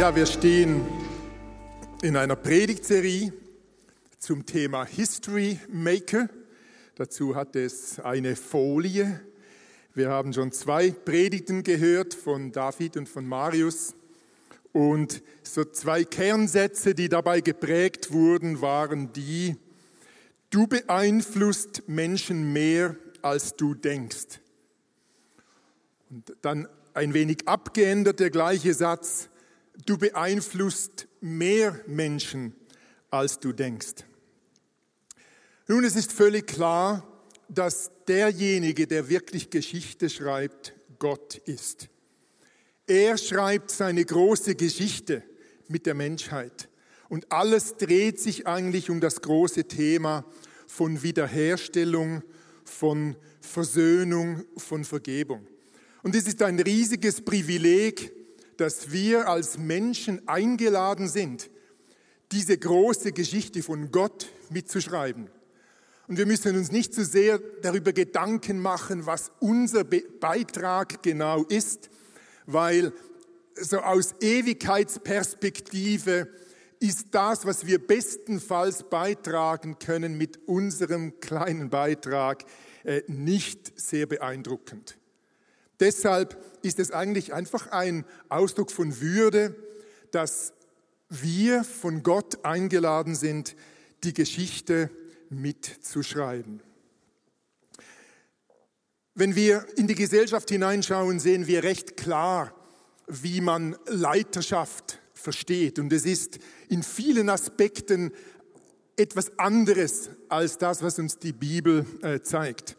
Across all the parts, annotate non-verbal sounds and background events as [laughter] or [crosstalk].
Ja, wir stehen in einer Predigtserie zum Thema History Maker. Dazu hat es eine Folie. Wir haben schon zwei Predigten gehört von David und von Marius. Und so zwei Kernsätze, die dabei geprägt wurden, waren die, du beeinflusst Menschen mehr, als du denkst. Und dann ein wenig abgeändert der gleiche Satz, du beeinflusst mehr Menschen, als du denkst. Nun, es ist völlig klar, dass derjenige, der wirklich Geschichte schreibt, Gott ist. Er schreibt seine große Geschichte mit der Menschheit. Und alles dreht sich eigentlich um das große Thema von Wiederherstellung, von Versöhnung, von Vergebung. Und es ist ein riesiges Privileg, dass wir als Menschen eingeladen sind, diese große Geschichte von Gott mitzuschreiben. Und wir müssen uns nicht zu so sehr darüber Gedanken machen, was unser Beitrag genau ist, weil so aus Ewigkeitsperspektive ist das, was wir bestenfalls beitragen können mit unserem kleinen Beitrag, äh, nicht sehr beeindruckend. Deshalb ist es eigentlich einfach ein Ausdruck von Würde, dass wir von Gott eingeladen sind, die Geschichte mitzuschreiben. Wenn wir in die Gesellschaft hineinschauen, sehen wir recht klar, wie man Leiterschaft versteht. Und es ist in vielen Aspekten etwas anderes als das, was uns die Bibel äh, zeigt.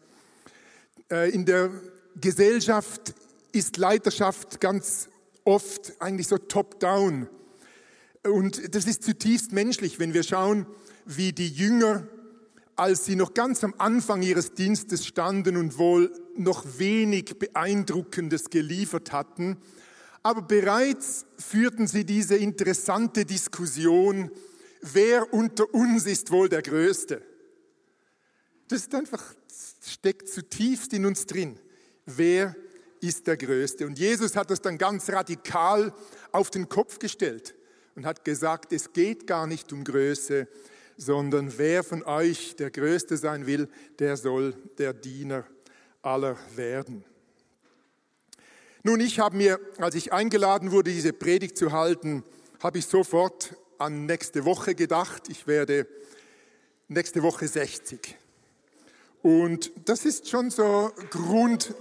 Äh, in der Gesellschaft ist Leiterschaft ganz oft eigentlich so top-down. Und das ist zutiefst menschlich, wenn wir schauen, wie die Jünger, als sie noch ganz am Anfang ihres Dienstes standen und wohl noch wenig Beeindruckendes geliefert hatten, aber bereits führten sie diese interessante Diskussion, wer unter uns ist wohl der Größte. Das ist einfach, steckt zutiefst in uns drin wer ist der Größte? Und Jesus hat das dann ganz radikal auf den Kopf gestellt und hat gesagt, es geht gar nicht um Größe, sondern wer von euch der Größte sein will, der soll der Diener aller werden. Nun, ich habe mir, als ich eingeladen wurde, diese Predigt zu halten, habe ich sofort an nächste Woche gedacht. Ich werde nächste Woche 60. Und das ist schon so Grund,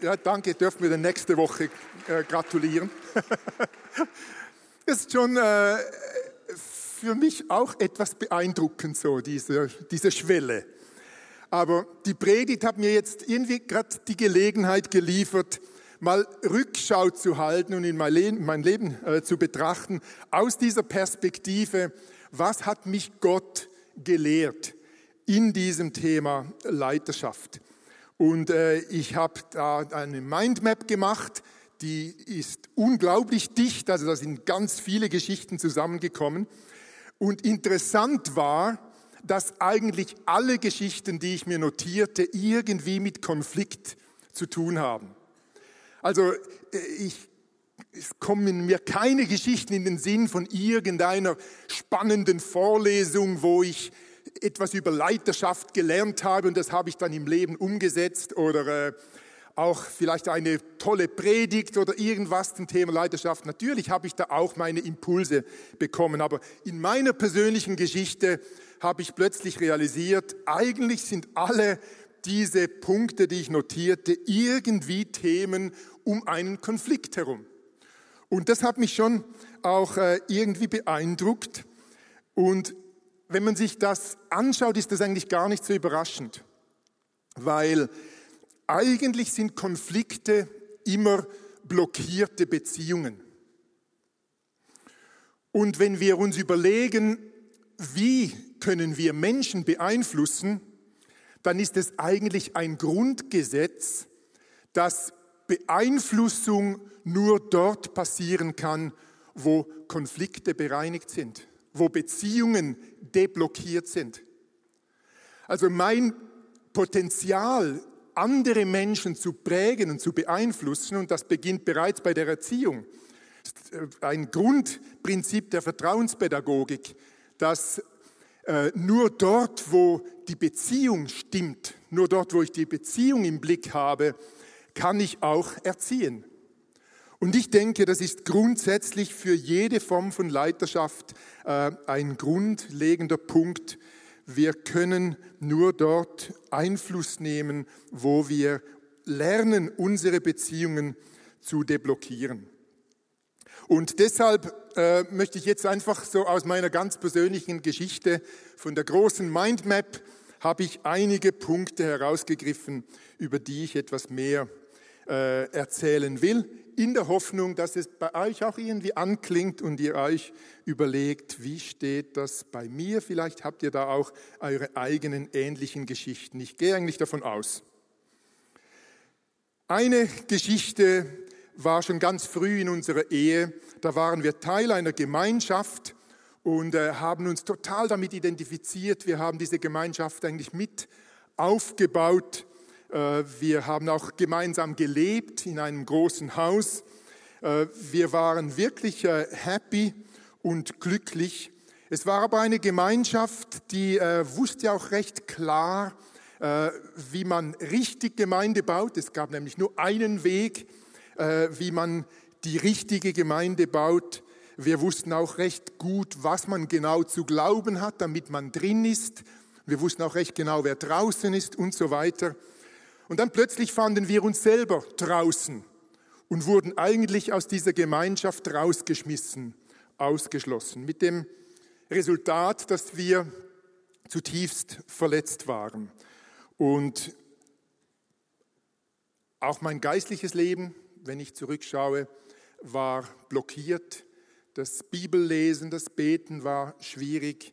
ja, danke, dürfen wir dann nächste Woche äh, gratulieren. [laughs] ist schon äh, für mich auch etwas beeindruckend, so diese, diese Schwelle. Aber die Predigt hat mir jetzt irgendwie gerade die Gelegenheit geliefert, mal Rückschau zu halten und in mein Leben, mein Leben äh, zu betrachten, aus dieser Perspektive, was hat mich Gott gelehrt in diesem Thema Leiterschaft. Und äh, ich habe da eine Mindmap gemacht, die ist unglaublich dicht, also da sind ganz viele Geschichten zusammengekommen. Und interessant war, dass eigentlich alle Geschichten, die ich mir notierte, irgendwie mit Konflikt zu tun haben. Also äh, ich, es kommen mir keine Geschichten in den Sinn von irgendeiner spannenden Vorlesung, wo ich etwas über Leiterschaft gelernt habe und das habe ich dann im Leben umgesetzt oder äh, auch vielleicht eine tolle Predigt oder irgendwas zum Thema Leiterschaft. Natürlich habe ich da auch meine Impulse bekommen, aber in meiner persönlichen Geschichte habe ich plötzlich realisiert, eigentlich sind alle diese Punkte, die ich notierte, irgendwie Themen um einen Konflikt herum. Und das hat mich schon auch äh, irgendwie beeindruckt. Und wenn man sich das anschaut, ist das eigentlich gar nicht so überraschend, weil eigentlich sind Konflikte immer blockierte Beziehungen. Und wenn wir uns überlegen, wie können wir Menschen beeinflussen, dann ist es eigentlich ein Grundgesetz, dass Beeinflussung nur dort passieren kann, wo Konflikte bereinigt sind, wo Beziehungen deblockiert sind. Also mein Potenzial, andere Menschen zu prägen und zu beeinflussen, und das beginnt bereits bei der Erziehung, ist äh, ein Grundprinzip der Vertrauenspädagogik, dass äh, nur dort, wo die Beziehung stimmt, nur dort, wo ich die Beziehung im Blick habe, kann ich auch erziehen. Und ich denke, das ist grundsätzlich für jede Form von Leiterschaft äh, ein grundlegender Punkt. Wir können nur dort Einfluss nehmen, wo wir lernen, unsere Beziehungen zu deblockieren. Und deshalb äh, möchte ich jetzt einfach so aus meiner ganz persönlichen Geschichte von der großen Mindmap habe ich einige Punkte herausgegriffen, über die ich etwas mehr äh, erzählen will, in der Hoffnung, dass es bei euch auch irgendwie anklingt und ihr euch überlegt, wie steht das bei mir? Vielleicht habt ihr da auch eure eigenen ähnlichen Geschichten. Ich gehe eigentlich davon aus. Eine Geschichte war schon ganz früh in unserer Ehe. Da waren wir Teil einer Gemeinschaft und äh, haben uns total damit identifiziert. Wir haben diese Gemeinschaft eigentlich mit aufgebaut. Äh, wir haben auch gemeinsam gelebt in einem großen Haus. Äh, wir waren wirklich äh, happy und glücklich. Es war aber eine Gemeinschaft, die wusste auch recht klar, wie man richtig Gemeinde baut. Es gab nämlich nur einen Weg, wie man die richtige Gemeinde baut. Wir wussten auch recht gut, was man genau zu glauben hat, damit man drin ist. Wir wussten auch recht genau, wer draußen ist und so weiter. Und dann plötzlich fanden wir uns selber draußen und wurden eigentlich aus dieser Gemeinschaft rausgeschmissen, ausgeschlossen, mit dem Resultat, dass wir zutiefst verletzt waren. Und auch mein geistliches Leben, wenn ich zurückschaue, war blockiert. Das Bibellesen, das Beten war schwierig.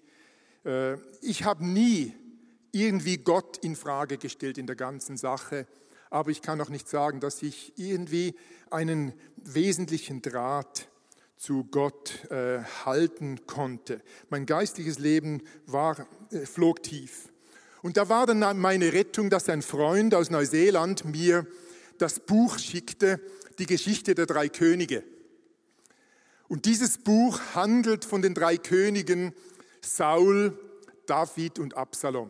Äh, ich habe nie irgendwie Gott in Frage gestellt in der ganzen Sache. Aber ich kann auch nicht sagen, dass ich irgendwie einen wesentlichen Draht zu Gott äh, halten konnte. Mein geistiges Leben war, äh, flog tief. Und da war dann meine Rettung, dass ein Freund aus Neuseeland mir das Buch schickte, die Geschichte der drei Könige. Und dieses Buch handelt von den drei Königen Saul, David und Absalom.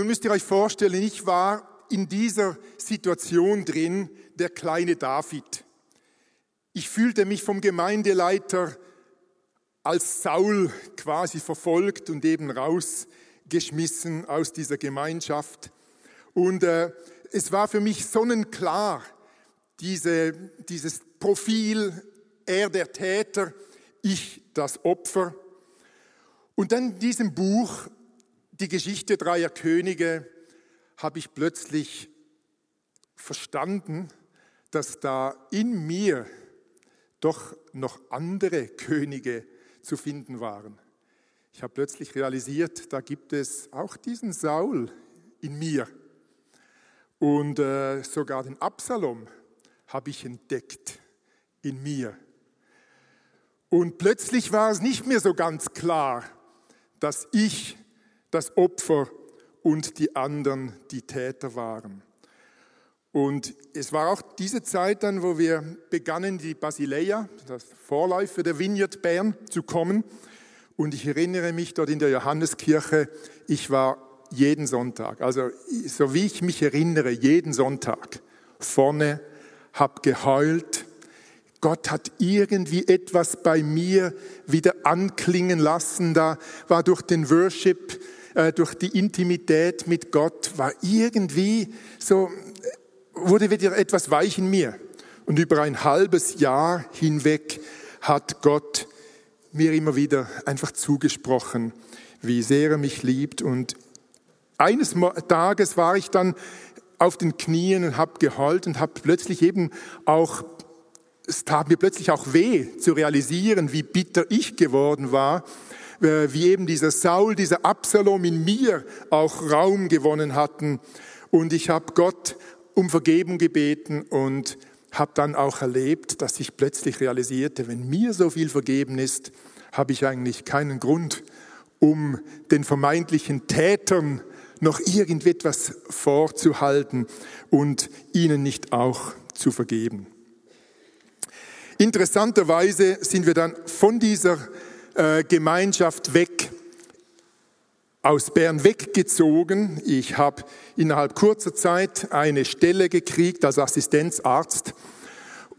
Nun müsst ihr euch vorstellen, ich war in dieser Situation drin, der kleine David. Ich fühlte mich vom Gemeindeleiter als Saul quasi verfolgt und eben rausgeschmissen aus dieser Gemeinschaft. Und äh, es war für mich sonnenklar, diese, dieses Profil, er der Täter, ich das Opfer. Und dann in diesem Buch die Geschichte dreier Könige habe ich plötzlich verstanden, dass da in mir doch noch andere Könige zu finden waren. Ich habe plötzlich realisiert, da gibt es auch diesen Saul in mir. Und äh, sogar den Absalom habe ich entdeckt in mir. Und plötzlich war es nicht mehr so ganz klar, dass ich das Opfer und die anderen die Täter waren. Und es war auch diese Zeit dann, wo wir begannen, die Basileia, das Vorläufer der Vineyard Bern, zu kommen. Und ich erinnere mich dort in der Johanneskirche, ich war jeden Sonntag, also so wie ich mich erinnere, jeden Sonntag vorne, hab geheult. Gott hat irgendwie etwas bei mir wieder anklingen lassen. Da war durch den Worship äh, durch die Intimität mit Gott war irgendwie so, wurde wieder etwas weich in mir. Und über ein halbes Jahr hinweg hat Gott mir immer wieder einfach zugesprochen, wie sehr er mich liebt. Und eines Tages war ich dann auf den Knien und habe geheult und habe plötzlich eben auch es tat mir plötzlich auch weh zu realisieren, wie bitter ich geworden war, wie eben dieser Saul, dieser Absalom in mir auch Raum gewonnen hatten. Und ich habe Gott um Vergebung gebeten und habe dann auch erlebt, dass ich plötzlich realisierte, wenn mir so viel vergeben ist, habe ich eigentlich keinen Grund, um den vermeintlichen Tätern noch irgendetwas vorzuhalten und ihnen nicht auch zu vergeben. Interessanterweise sind wir dann von dieser äh, Gemeinschaft weg, aus Bern weggezogen. Ich habe innerhalb kurzer Zeit eine Stelle gekriegt als Assistenzarzt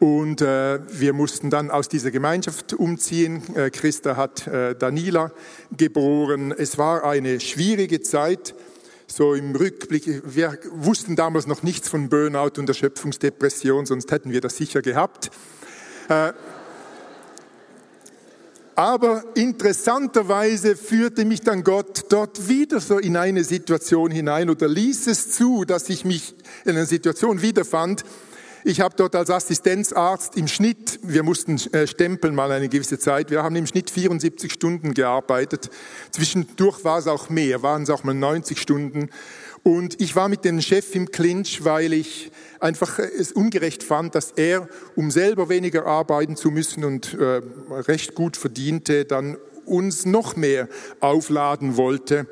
und äh, wir mussten dann aus dieser Gemeinschaft umziehen. Äh, Christa hat äh, Danila geboren. Es war eine schwierige Zeit. So im Rückblick, wir wussten damals noch nichts von Burnout und Erschöpfungsdepression, sonst hätten wir das sicher gehabt. Äh, aber interessanterweise führte mich dann Gott dort wieder so in eine Situation hinein oder ließ es zu, dass ich mich in einer Situation wiederfand. Ich habe dort als Assistenzarzt im Schnitt, wir mussten äh, stempeln mal eine gewisse Zeit, wir haben im Schnitt 74 Stunden gearbeitet. Zwischendurch war es auch mehr, waren es auch mal 90 Stunden. Und ich war mit dem Chef im Clinch, weil ich einfach es ungerecht fand, dass er, um selber weniger arbeiten zu müssen und äh, recht gut verdiente, dann uns noch mehr aufladen wollte.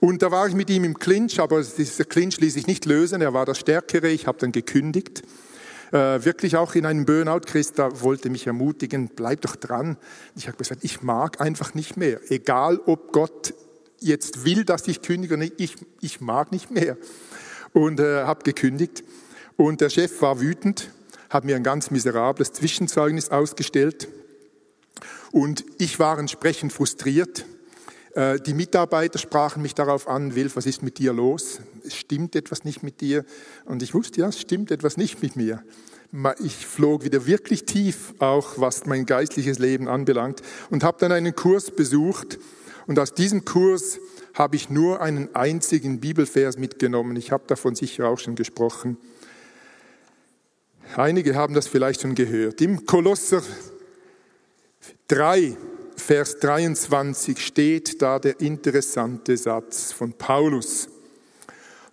Und da war ich mit ihm im Clinch, aber dieser Clinch ließ sich nicht lösen. Er war das Stärkere. Ich habe dann gekündigt. Äh, wirklich auch in einem Burnout. Christa wollte mich ermutigen, bleib doch dran. Ich habe gesagt, ich mag einfach nicht mehr. Egal, ob Gott jetzt will, dass ich kündige, nicht, ich, ich mag nicht mehr. Und äh, habe gekündigt. Und der Chef war wütend, hat mir ein ganz miserables Zwischenzeugnis ausgestellt. Und ich war entsprechend frustriert. Äh, die Mitarbeiter sprachen mich darauf an, Wilf, was ist mit dir los? Stimmt etwas nicht mit dir. Und ich wusste, ja, es stimmt etwas nicht mit mir. Ich flog wieder wirklich tief, auch was mein geistliches Leben anbelangt, und habe dann einen Kurs besucht, und aus diesem Kurs habe ich nur einen einzigen Bibelvers mitgenommen. Ich habe davon sicher auch schon gesprochen. Einige haben das vielleicht schon gehört. Im Kolosser 3, Vers 23 steht da der interessante Satz von Paulus.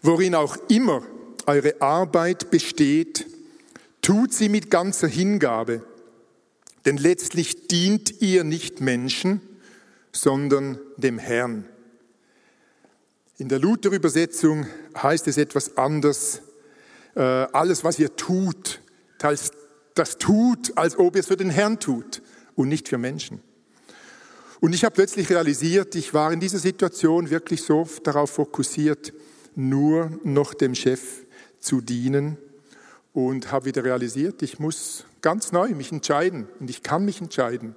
Worin auch immer eure Arbeit besteht, tut sie mit ganzer Hingabe, denn letztlich dient ihr nicht Menschen, sondern dem Herrn. In der Luther-Übersetzung heißt es etwas anders. Äh, alles, was ihr tut, das, das tut, als ob ihr es für den Herrn tut und nicht für Menschen. Und ich habe plötzlich realisiert, ich war in dieser Situation wirklich so darauf fokussiert, nur noch dem Chef zu dienen und habe wieder realisiert, ich muss ganz neu mich entscheiden und ich kann mich entscheiden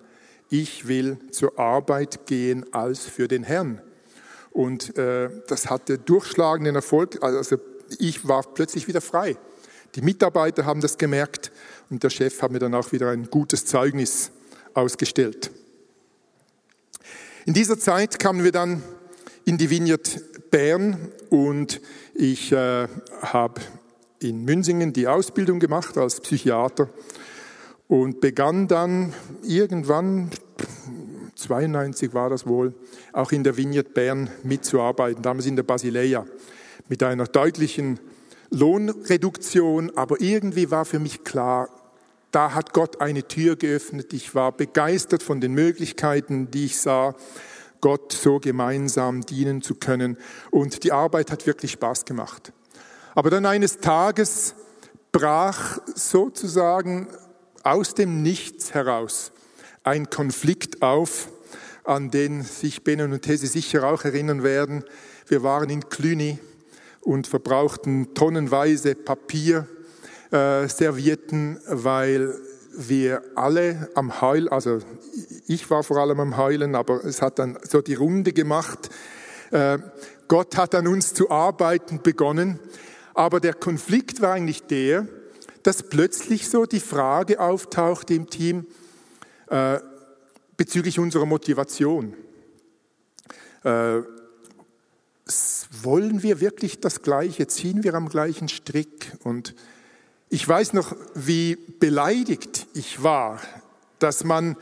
ich will zur Arbeit gehen als für den Herrn. Und äh, das hatte durchschlagenden Erfolg. Also ich war plötzlich wieder frei. Die Mitarbeiter haben das gemerkt und der Chef hat mir dann auch wieder ein gutes Zeugnis ausgestellt. In dieser Zeit kamen wir dann in die Vineyard Bern und ich äh, habe in Münsingen die Ausbildung gemacht als Psychiater und begann dann irgendwann, 92 war das wohl, auch in der Vignette Bern mitzuarbeiten, damals in der Basileia, mit einer deutlichen Lohnreduktion, aber irgendwie war für mich klar, da hat Gott eine Tür geöffnet. Ich war begeistert von den Möglichkeiten, die ich sah, Gott so gemeinsam dienen zu können. Und die Arbeit hat wirklich Spaß gemacht. Aber dann eines Tages brach sozusagen aus dem Nichts heraus ein Konflikt auf, an den sich Benon und Tese sicher auch erinnern werden. Wir waren in Cluny und verbrauchten tonnenweise Papier, äh, Servietten, weil wir alle am Heulen, also ich war vor allem am Heulen, aber es hat dann so die Runde gemacht. Äh, Gott hat an uns zu arbeiten begonnen, aber der Konflikt war eigentlich der, dass plötzlich so die Frage auftauchte im Team äh, bezüglich unserer Motivation. Äh, wollen wir wirklich das Gleiche? Ziehen wir am gleichen Strick? Und Ich weiß noch, wie beleidigt ich war, dass man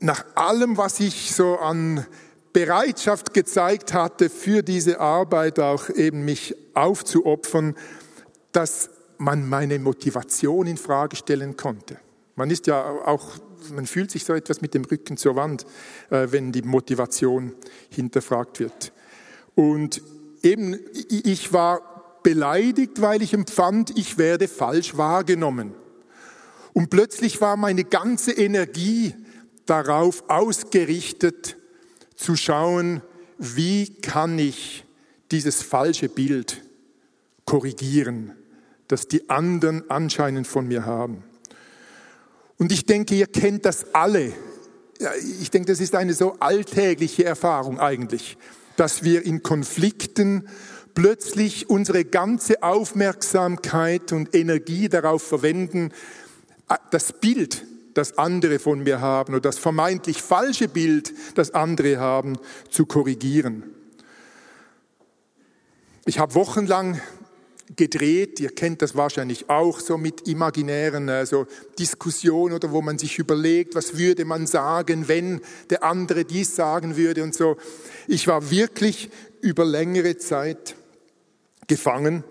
nach allem, was ich so an Bereitschaft gezeigt hatte, für diese Arbeit auch eben mich aufzuopfern, dass man meine Motivation in Frage stellen konnte. Man ist ja auch, man fühlt sich so etwas mit dem Rücken zur Wand, äh, wenn die Motivation hinterfragt wird. Und eben, ich war beleidigt, weil ich empfand, ich werde falsch wahrgenommen. Und plötzlich war meine ganze Energie darauf ausgerichtet, zu schauen, wie kann ich dieses falsche Bild korrigieren, das die anderen anscheinend von mir haben. Und ich denke, ihr kennt das alle. Ich denke, das ist eine so alltägliche Erfahrung eigentlich, dass wir in Konflikten plötzlich unsere ganze Aufmerksamkeit und Energie darauf verwenden, das Bild, das andere von mir haben oder das vermeintlich falsche Bild, das andere haben, zu korrigieren. Ich habe wochenlang gedreht. Ihr kennt das wahrscheinlich auch so mit imaginären also Diskussionen oder wo man sich überlegt, was würde man sagen, wenn der andere dies sagen würde und so. Ich war wirklich über längere Zeit gefangen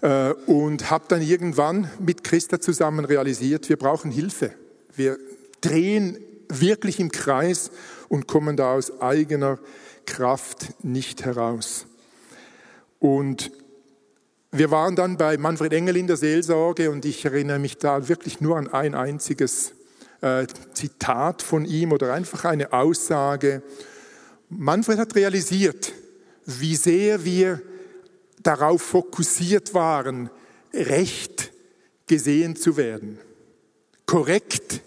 äh, und habe dann irgendwann mit Christa zusammen realisiert, wir brauchen Hilfe. Wir drehen wirklich im Kreis und kommen da aus eigener Kraft nicht heraus. Und wir waren dann bei Manfred Engel in der Seelsorge und ich erinnere mich da wirklich nur an ein einziges äh, Zitat von ihm oder einfach eine Aussage. Manfred hat realisiert, wie sehr wir darauf fokussiert waren, recht gesehen zu werden, korrekt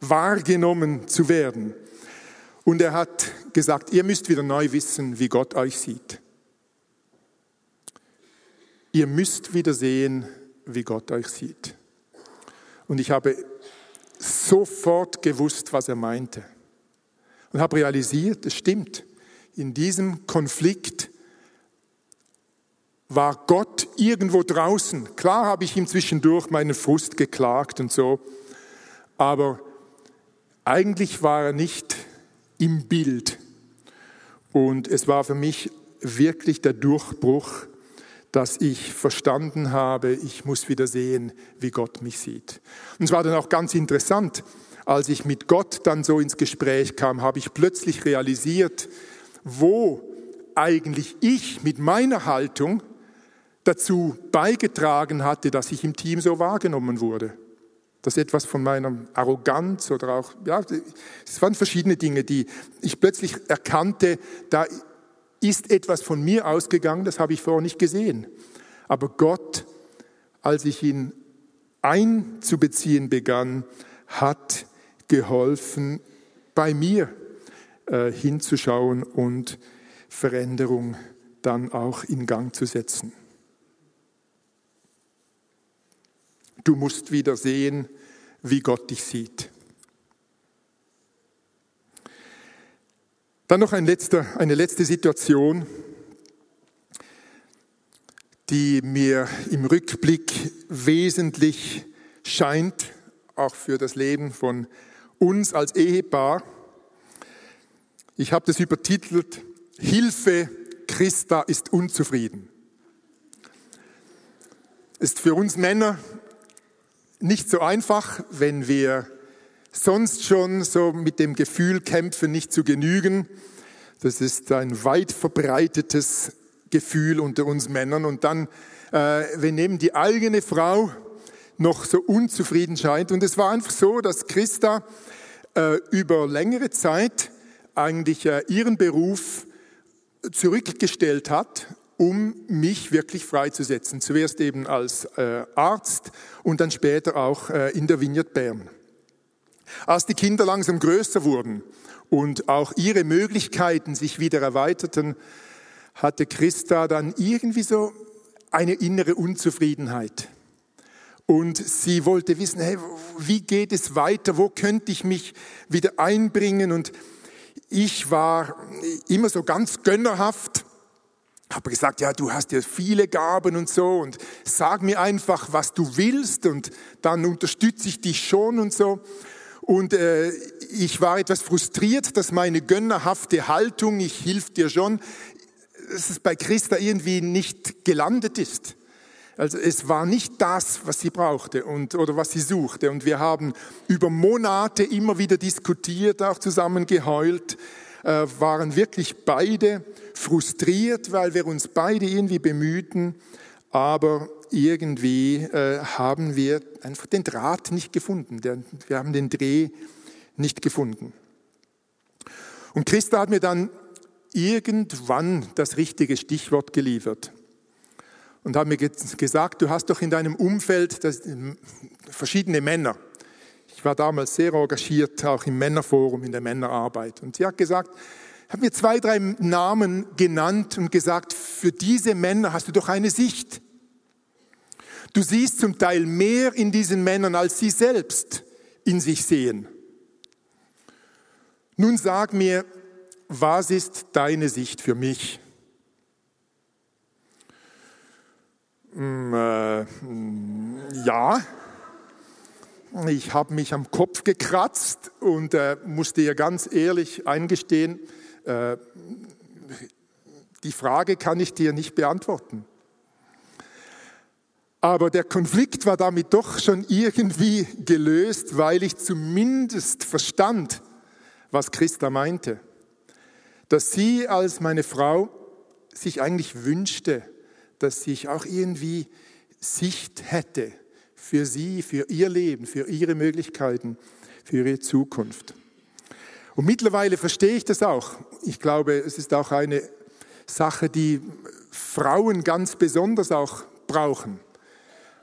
wahrgenommen zu werden. Und er hat gesagt, ihr müsst wieder neu wissen, wie Gott euch sieht. Ihr müsst wieder sehen, wie Gott euch sieht. Und ich habe sofort gewusst, was er meinte. Und habe realisiert, es stimmt, in diesem Konflikt war Gott irgendwo draußen. Klar habe ich ihm zwischendurch meinen Frust geklagt und so, aber eigentlich war er nicht im Bild. Und es war für mich wirklich der Durchbruch, dass ich verstanden habe, ich muss wieder sehen, wie Gott mich sieht. Und es war dann auch ganz interessant, als ich mit Gott dann so ins Gespräch kam, habe ich plötzlich realisiert, wo eigentlich ich mit meiner Haltung dazu beigetragen hatte, dass ich im Team so wahrgenommen wurde. Das etwas von meiner Arroganz oder auch, ja, es waren verschiedene Dinge, die ich plötzlich erkannte, da ist etwas von mir ausgegangen, das habe ich vorher nicht gesehen. Aber Gott, als ich ihn einzubeziehen begann, hat geholfen, bei mir äh, hinzuschauen und Veränderung dann auch in Gang zu setzen. Du musst wieder sehen, wie Gott dich sieht. Dann noch ein letzter, eine letzte Situation, die mir im Rückblick wesentlich scheint, auch für das Leben von uns als Ehepaar. Ich habe das übertitelt, Hilfe, Christa ist unzufrieden. Ist für uns Männer nicht so einfach, wenn wir sonst schon so mit dem Gefühl kämpfen, nicht zu genügen. Das ist ein weit verbreitetes Gefühl unter uns Männern. Und dann, äh, wenn eben die eigene Frau noch so unzufrieden scheint. Und es war einfach so, dass Christa äh, über längere Zeit eigentlich äh, ihren Beruf zurückgestellt hat, um mich wirklich freizusetzen. Zuerst eben als äh, Arzt und dann später auch äh, in der Vineyard Bern. Als die Kinder langsam größer wurden und auch ihre Möglichkeiten sich wieder erweiterten, hatte Christa dann irgendwie so eine innere Unzufriedenheit. Und sie wollte wissen, hey, wie geht es weiter? Wo könnte ich mich wieder einbringen? Und ich war immer so ganz gönnerhaft habe gesagt, ja, du hast ja viele Gaben und so und sag mir einfach, was du willst und dann unterstütze ich dich schon und so. Und äh, ich war etwas frustriert, dass meine gönnerhafte Haltung, ich hilf dir schon, dass es bei Christa irgendwie nicht gelandet ist. Also es war nicht das, was sie brauchte und, oder was sie suchte. Und wir haben über Monate immer wieder diskutiert, auch zusammen geheult, äh, waren wirklich beide frustriert, weil wir uns beide irgendwie bemühten, aber irgendwie äh, haben wir einfach den Draht nicht gefunden. Der, wir haben den Dreh nicht gefunden. Und Christa hat mir dann irgendwann das richtige Stichwort geliefert und hat mir gesagt, du hast doch in deinem Umfeld das, verschiedene Männer. Ich war damals sehr engagiert, auch im Männerforum, in der Männerarbeit. Und sie hat gesagt, hat mir zwei, drei Namen genannt und gesagt, für diese Männer hast du doch eine Sicht. Du siehst zum Teil mehr in diesen Männern, als sie selbst in sich sehen. Nun sag mir, was ist deine Sicht für mich? Hm, äh, ja, ich habe mich am Kopf gekratzt und äh, musste ihr ganz ehrlich eingestehen, äh, die Frage kann ich dir nicht beantworten. Aber der Konflikt war damit doch schon irgendwie gelöst, weil ich zumindest verstand, was Christa meinte dass sie als meine Frau sich eigentlich wünschte, dass ich auch irgendwie Sicht hätte für sie, für ihr Leben, für ihre Möglichkeiten, für ihre Zukunft. Und mittlerweile verstehe ich das auch. Ich glaube, es ist auch eine Sache, die Frauen ganz besonders auch brauchen,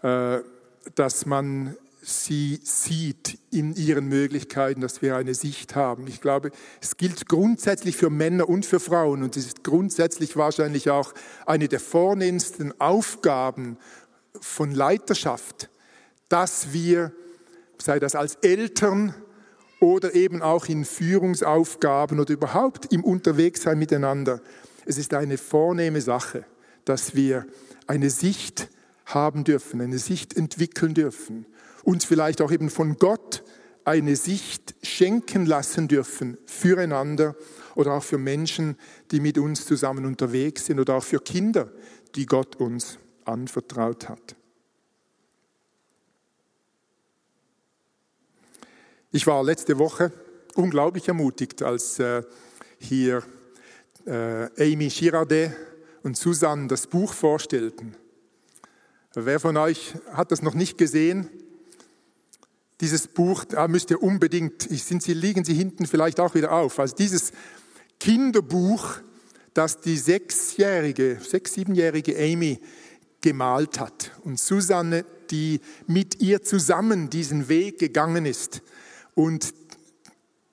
dass man sie sieht in ihren Möglichkeiten, dass wir eine Sicht haben. Ich glaube, es gilt grundsätzlich für Männer und für Frauen und es ist grundsätzlich wahrscheinlich auch eine der vornehmsten Aufgaben von Leiterschaft, dass wir, sei das als Eltern oder eben auch in Führungsaufgaben oder überhaupt im Unterwegssein miteinander, es ist eine vornehme Sache, dass wir eine Sicht haben dürfen, eine Sicht entwickeln dürfen uns vielleicht auch eben von Gott eine Sicht schenken lassen dürfen füreinander oder auch für Menschen, die mit uns zusammen unterwegs sind oder auch für Kinder, die Gott uns anvertraut hat. Ich war letzte Woche unglaublich ermutigt, als äh, hier äh, Amy Girardet und Susanne das Buch vorstellten. Wer von euch hat das noch nicht gesehen? Dieses Buch, da müsst ihr unbedingt, sind Sie, liegen Sie hinten vielleicht auch wieder auf. Also dieses Kinderbuch, das die sechsjährige, sechs, siebenjährige Amy gemalt hat und Susanne, die mit ihr zusammen diesen Weg gegangen ist und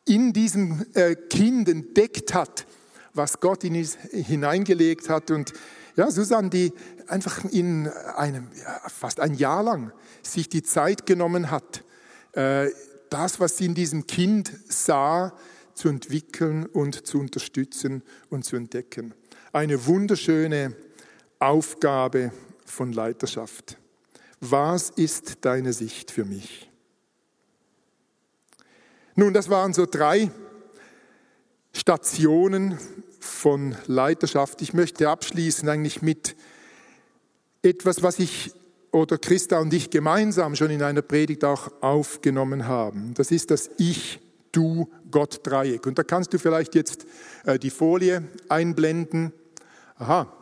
in diesem äh, Kind entdeckt hat, was Gott in ihn hineingelegt hat. Und ja, Susanne, die einfach in einem, fast ein Jahr lang sich die Zeit genommen hat, äh, das, was sie in diesem Kind sah, zu entwickeln und zu unterstützen und zu entdecken. Eine wunderschöne Aufgabe von Leiterschaft. Was ist deine Sicht für mich? Nun, das waren so drei Stationen von Leiterschaft. Ich möchte abschließen eigentlich mit etwas, was ich oder Christa und ich gemeinsam schon in einer Predigt auch aufgenommen haben. Das ist das Ich, Du, Gott Dreieck. Und da kannst du vielleicht jetzt äh, die Folie einblenden. Aha,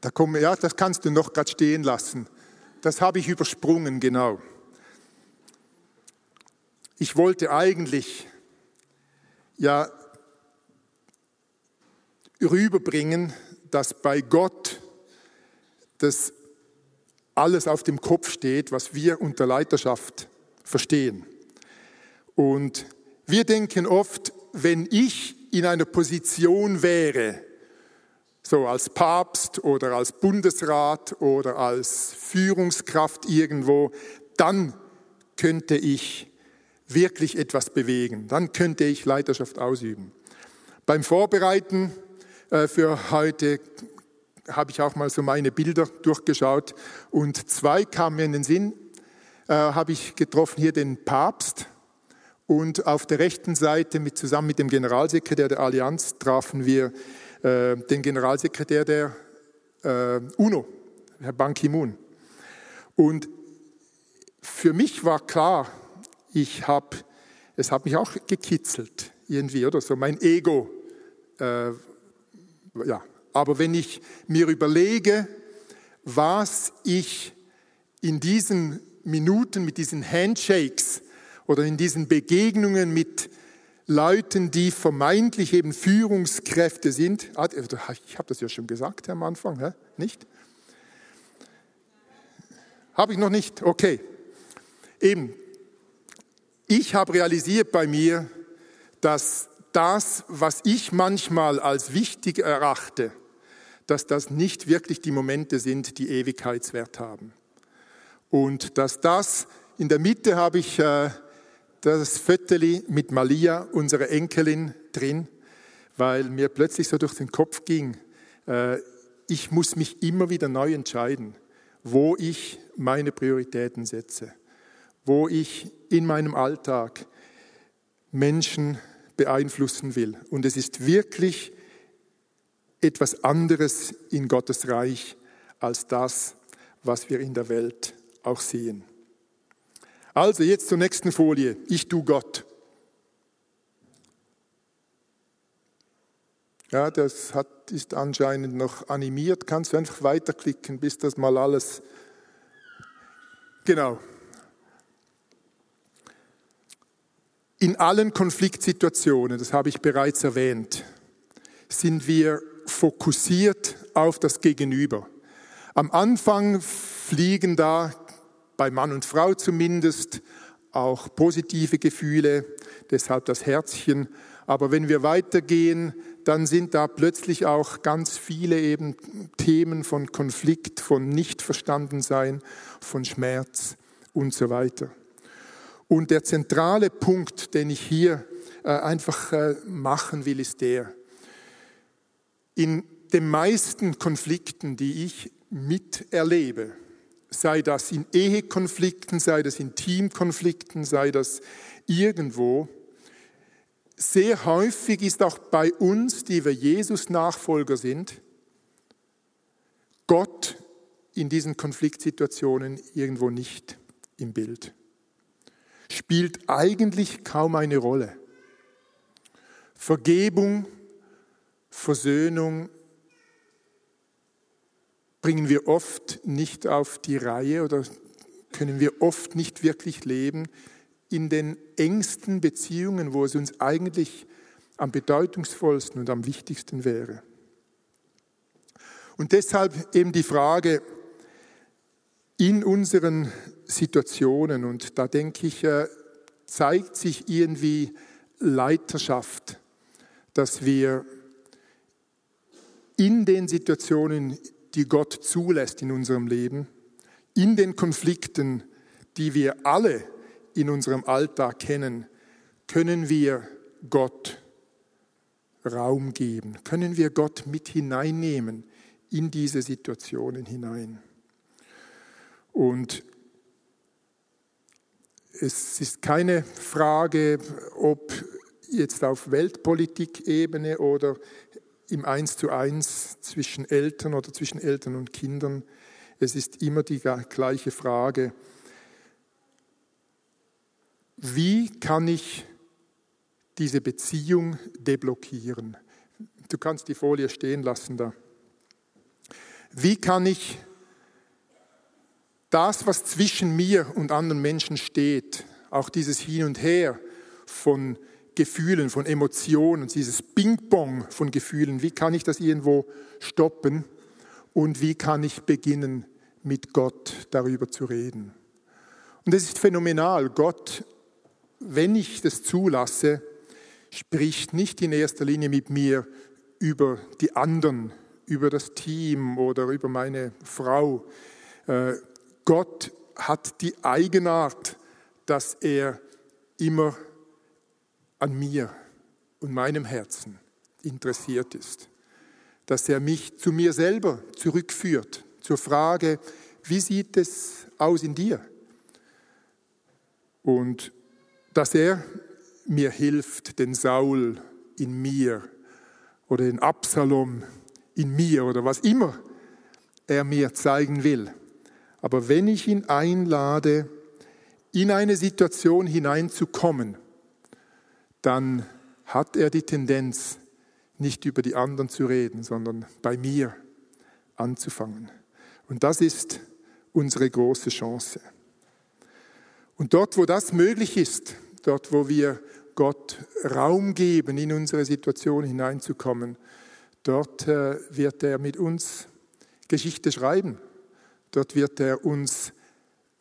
da kommen, ja, das kannst du noch gerade stehen lassen. Das habe ich übersprungen, genau. Ich wollte eigentlich ja rüberbringen, dass bei Gott das alles auf dem Kopf steht, was wir unter Leiterschaft verstehen. Und wir denken oft, wenn ich in einer Position wäre, so als Papst oder als Bundesrat oder als Führungskraft irgendwo, dann könnte ich wirklich etwas bewegen, dann könnte ich Leiterschaft ausüben. Beim Vorbereiten für heute habe ich auch mal so meine Bilder durchgeschaut und zwei kamen mir in den Sinn. Äh, habe ich getroffen hier den Papst und auf der rechten Seite mit, zusammen mit dem Generalsekretär der Allianz trafen wir äh, den Generalsekretär der äh, UNO, Herr Ban Ki-moon. Und für mich war klar, ich habe, es hat mich auch gekitzelt irgendwie, oder so mein Ego. Äh, ja, aber wenn ich mir überlege, was ich in diesen Minuten mit diesen Handshakes oder in diesen Begegnungen mit Leuten, die vermeintlich eben Führungskräfte sind. Ah, ich habe das ja schon gesagt am Anfang, nicht? Habe ich noch nicht? Okay. Eben, ich habe realisiert bei mir, dass das, was ich manchmal als wichtig erachte, dass das nicht wirklich die Momente sind, die Ewigkeitswert haben. Und dass das, in der Mitte habe ich äh, das Fötterli mit Malia, unserer Enkelin, drin, weil mir plötzlich so durch den Kopf ging, äh, ich muss mich immer wieder neu entscheiden, wo ich meine Prioritäten setze, wo ich in meinem Alltag Menschen beeinflussen will. Und es ist wirklich etwas anderes in Gottes Reich als das, was wir in der Welt auch sehen. Also jetzt zur nächsten Folie. Ich tu Gott. Ja, das hat, ist anscheinend noch animiert. Kannst du einfach weiterklicken, bis das mal alles. Genau. In allen Konfliktsituationen, das habe ich bereits erwähnt, sind wir fokussiert auf das Gegenüber. Am Anfang fliegen da bei Mann und Frau zumindest, auch positive Gefühle, deshalb das Herzchen. Aber wenn wir weitergehen, dann sind da plötzlich auch ganz viele eben Themen von Konflikt, von Nichtverstandensein, von Schmerz und so weiter. Und der zentrale Punkt, den ich hier äh, einfach äh, machen will, ist der. In den meisten Konflikten, die ich miterlebe, sei das in Ehekonflikten, sei das in Teamkonflikten, sei das irgendwo. Sehr häufig ist auch bei uns, die wir Jesus-Nachfolger sind, Gott in diesen Konfliktsituationen irgendwo nicht im Bild. Spielt eigentlich kaum eine Rolle. Vergebung, Versöhnung bringen wir oft nicht auf die Reihe oder können wir oft nicht wirklich leben in den engsten Beziehungen, wo es uns eigentlich am bedeutungsvollsten und am wichtigsten wäre. Und deshalb eben die Frage in unseren Situationen, und da denke ich, äh, zeigt sich irgendwie Leiterschaft, dass wir in den Situationen, die Gott zulässt in unserem Leben, in den Konflikten, die wir alle in unserem Alltag kennen, können wir Gott Raum geben, können wir Gott mit hineinnehmen in diese Situationen hinein. Und es ist keine Frage, ob jetzt auf Weltpolitikebene oder im Eins zu eins zwischen Eltern oder zwischen Eltern und Kindern. Es ist immer die gleiche Frage. Wie kann ich diese Beziehung deblockieren? Du kannst die Folie stehen lassen da. Wie kann ich das, was zwischen mir und anderen Menschen steht, auch dieses Hin und Her von Gefühlen, von Emotionen, dieses Ping-Pong von Gefühlen, wie kann ich das irgendwo stoppen und wie kann ich beginnen, mit Gott darüber zu reden. Und es ist phänomenal. Gott, wenn ich das zulasse, spricht nicht in erster Linie mit mir über die anderen, über das Team oder über meine Frau. Gott hat die Eigenart, dass er immer an mir und meinem Herzen interessiert ist. dass er mich zu mir selber zurückführt, zur Frage, wie sieht es aus in dir? Und dass er mir hilft, den Saul in mir oder den Absalom in mir oder was immer er mir zeigen will. Aber wenn ich ihn einlade, in eine Situation hineinzukommen, dann hat er die Tendenz, nicht über die anderen zu reden, sondern bei mir anzufangen. Und das ist unsere große Chance. Und dort, wo das möglich ist, dort, wo wir Gott Raum geben, in unsere Situation hineinzukommen, dort äh, wird er mit uns Geschichte schreiben. Dort wird er uns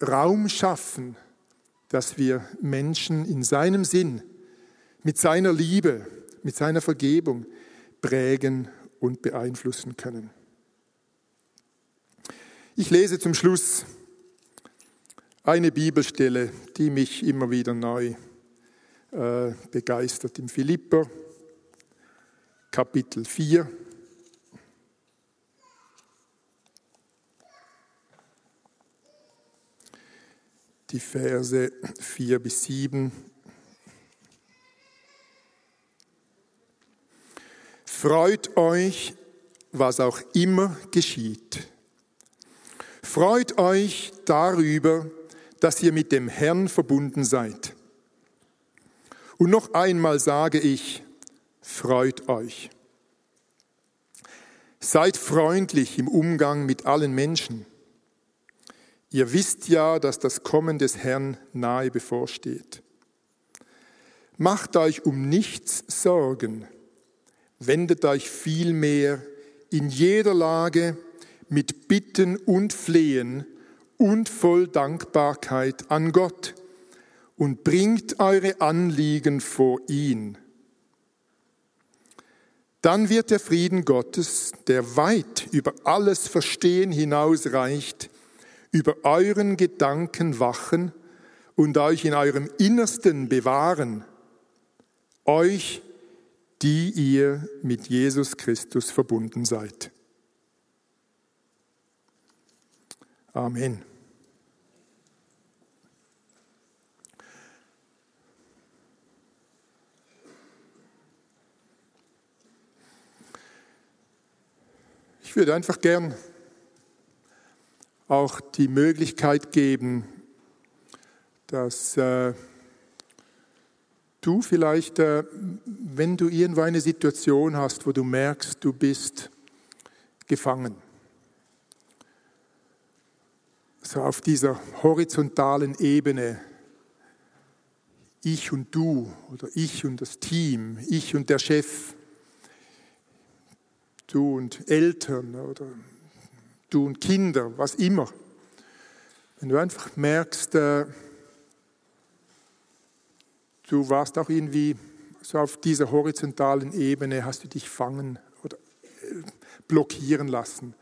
Raum schaffen, dass wir Menschen in seinem Sinn, mit seiner Liebe, mit seiner Vergebung prägen und beeinflussen können. Ich lese zum Schluss eine Bibelstelle, die mich immer wieder neu äh, begeistert. Im Philipper Kapitel 4. Die Verse 4 bis 7. Freut euch, was auch immer geschieht. Freut euch darüber, dass ihr mit dem Herrn verbunden seid. Und noch einmal sage ich, freut euch. Seid freundlich im Umgang mit allen Menschen. Ihr wisst ja, dass das Kommen des Herrn nahe bevorsteht. Macht euch um nichts Sorgen, wendet euch vielmehr in jeder Lage mit Bitten und Flehen und voll Dankbarkeit an Gott und bringt eure Anliegen vor ihn. Dann wird der Frieden Gottes, der weit über alles Verstehen hinausreicht, über euren Gedanken wachen und euch in eurem Innersten bewahren, euch, die ihr mit Jesus Christus verbunden seid. Amen. Ich würde einfach gern auch die Möglichkeit geben, dass äh, du vielleicht, äh, wenn du irgendwo eine Situation hast, wo du merkst, du bist gefangen, so auf dieser horizontalen Ebene, ich und du oder ich und das Team, ich und der Chef, du und Eltern oder und Kinder, was immer. Wenn du einfach merkst, äh, du warst auch irgendwie so auf dieser horizontalen Ebene, hast du dich fangen oder äh, blockieren lassen.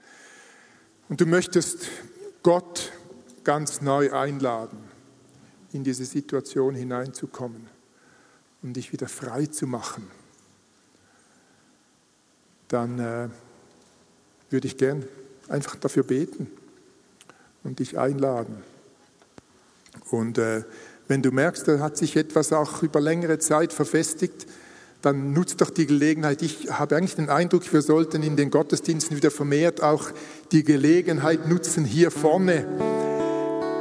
Und du möchtest Gott ganz neu einladen, in diese Situation hineinzukommen und dich wieder frei zu machen, dann äh, würde ich gern einfach dafür beten und dich einladen. Und äh, wenn du merkst, da hat sich etwas auch über längere Zeit verfestigt, dann nutzt doch die Gelegenheit. Ich habe eigentlich den Eindruck, wir sollten in den Gottesdiensten wieder vermehrt auch die Gelegenheit nutzen, hier vorne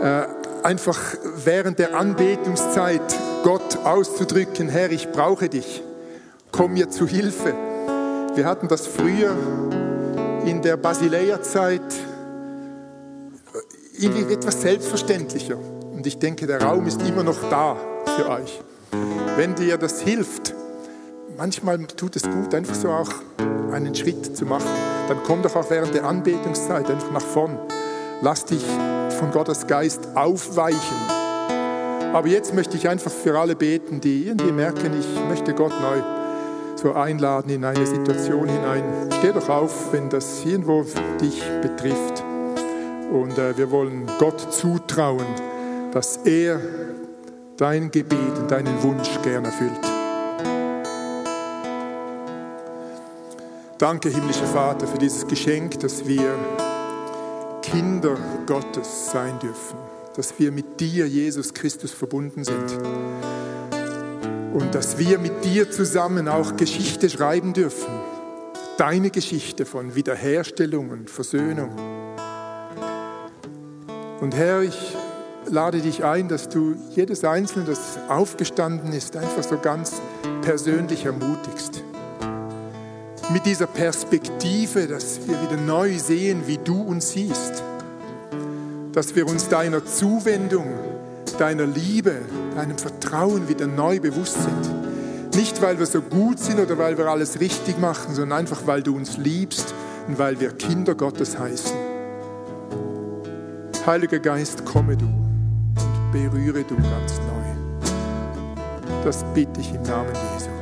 äh, einfach während der Anbetungszeit Gott auszudrücken, Herr, ich brauche dich, komm mir zu Hilfe. Wir hatten das früher in der Basileia-Zeit irgendwie etwas selbstverständlicher. Und ich denke, der Raum ist immer noch da für euch. Wenn dir das hilft, manchmal tut es gut, einfach so auch einen Schritt zu machen. Dann komm doch auch während der Anbetungszeit einfach nach vorn. Lass dich von Gottes Geist aufweichen. Aber jetzt möchte ich einfach für alle beten, die irgendwie merken, ich möchte Gott neu so einladen in eine Situation hinein. Steh doch auf, wenn das irgendwo dich betrifft. Und äh, wir wollen Gott zutrauen, dass er dein Gebet und deinen Wunsch gern erfüllt. Danke, himmlischer Vater, für dieses Geschenk, dass wir Kinder Gottes sein dürfen, dass wir mit dir, Jesus Christus, verbunden sind und dass wir mit dir zusammen auch Geschichte schreiben dürfen. Deine Geschichte von Wiederherstellung und Versöhnung. Und Herr, ich lade dich ein, dass du jedes Einzelne, das aufgestanden ist, einfach so ganz persönlich ermutigst. Mit dieser Perspektive, dass wir wieder neu sehen, wie du uns siehst. Dass wir uns deiner Zuwendung, deiner Liebe, deinem Vertrauen wieder neu bewusst sind. Nicht, weil wir so gut sind oder weil wir alles richtig machen, sondern einfach, weil du uns liebst und weil wir Kinder Gottes heißen. Heiliger Geist, komme du und berühre du ganz neu. Das bitte ich im Namen Jesu.